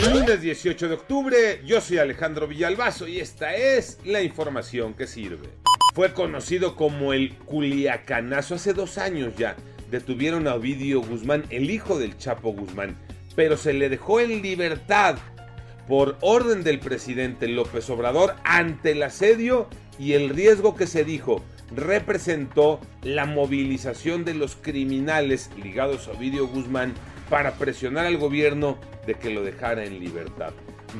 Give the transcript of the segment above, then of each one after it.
Lunes 18 de octubre, yo soy Alejandro Villalbazo y esta es la información que sirve. Fue conocido como el Culiacanazo hace dos años ya. Detuvieron a Ovidio Guzmán, el hijo del Chapo Guzmán, pero se le dejó en libertad por orden del presidente López Obrador ante el asedio y el riesgo que se dijo representó la movilización de los criminales ligados a Ovidio Guzmán para presionar al gobierno de que lo dejara en libertad.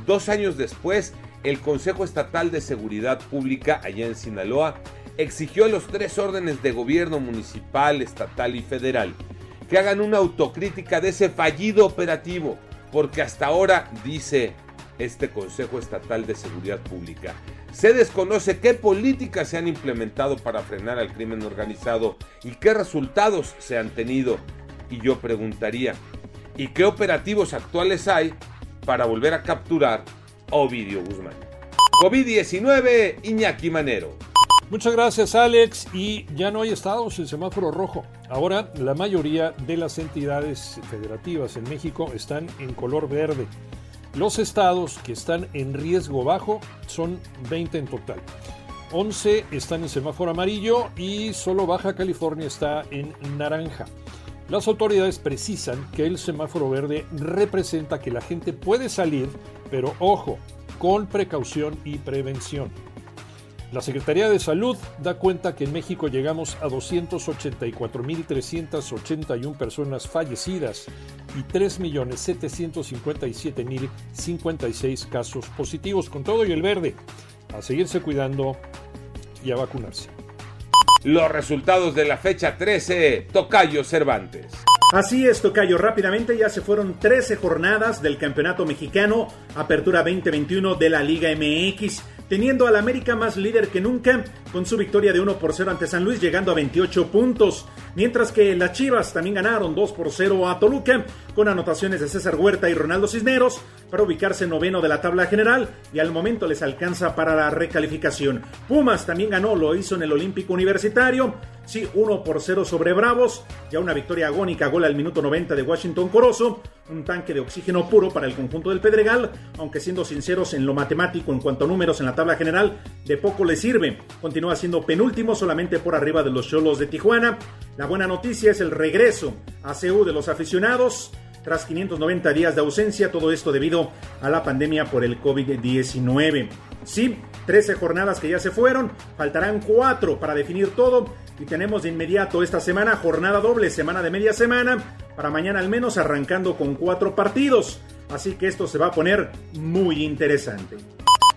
Dos años después, el Consejo Estatal de Seguridad Pública, allá en Sinaloa, exigió a los tres órdenes de gobierno municipal, estatal y federal que hagan una autocrítica de ese fallido operativo, porque hasta ahora, dice este Consejo Estatal de Seguridad Pública, se desconoce qué políticas se han implementado para frenar al crimen organizado y qué resultados se han tenido. Y yo preguntaría, ¿y qué operativos actuales hay para volver a capturar Ovidio Guzmán? COVID-19, Iñaki Manero. Muchas gracias Alex y ya no hay estados en semáforo rojo. Ahora la mayoría de las entidades federativas en México están en color verde. Los estados que están en riesgo bajo son 20 en total. 11 están en semáforo amarillo y solo Baja California está en naranja. Las autoridades precisan que el semáforo verde representa que la gente puede salir, pero ojo, con precaución y prevención. La Secretaría de Salud da cuenta que en México llegamos a 284.381 personas fallecidas y 3.757.056 casos positivos, con todo y el verde. A seguirse cuidando y a vacunarse. Los resultados de la fecha 13, Tocayo Cervantes. Así es, Tocayo. Rápidamente ya se fueron 13 jornadas del Campeonato Mexicano, Apertura 2021 de la Liga MX teniendo al América más líder que nunca, con su victoria de 1 por 0 ante San Luis, llegando a 28 puntos. Mientras que las Chivas también ganaron 2 por 0 a Toluca, con anotaciones de César Huerta y Ronaldo Cisneros, para ubicarse noveno de la tabla general, y al momento les alcanza para la recalificación. Pumas también ganó, lo hizo en el Olímpico Universitario, sí, 1 por 0 sobre Bravos, ya una victoria agónica, gol al minuto 90 de Washington Corozo, un tanque de oxígeno puro para el conjunto del Pedregal, aunque siendo sinceros en lo matemático en cuanto a números en la tabla general, de poco le sirve. Continúa siendo penúltimo solamente por arriba de los Cholos de Tijuana. La buena noticia es el regreso a CU de los aficionados tras 590 días de ausencia, todo esto debido a la pandemia por el COVID-19. Sí, 13 jornadas que ya se fueron, faltarán 4 para definir todo y tenemos de inmediato esta semana jornada doble, semana de media semana, para mañana al menos arrancando con 4 partidos. Así que esto se va a poner muy interesante.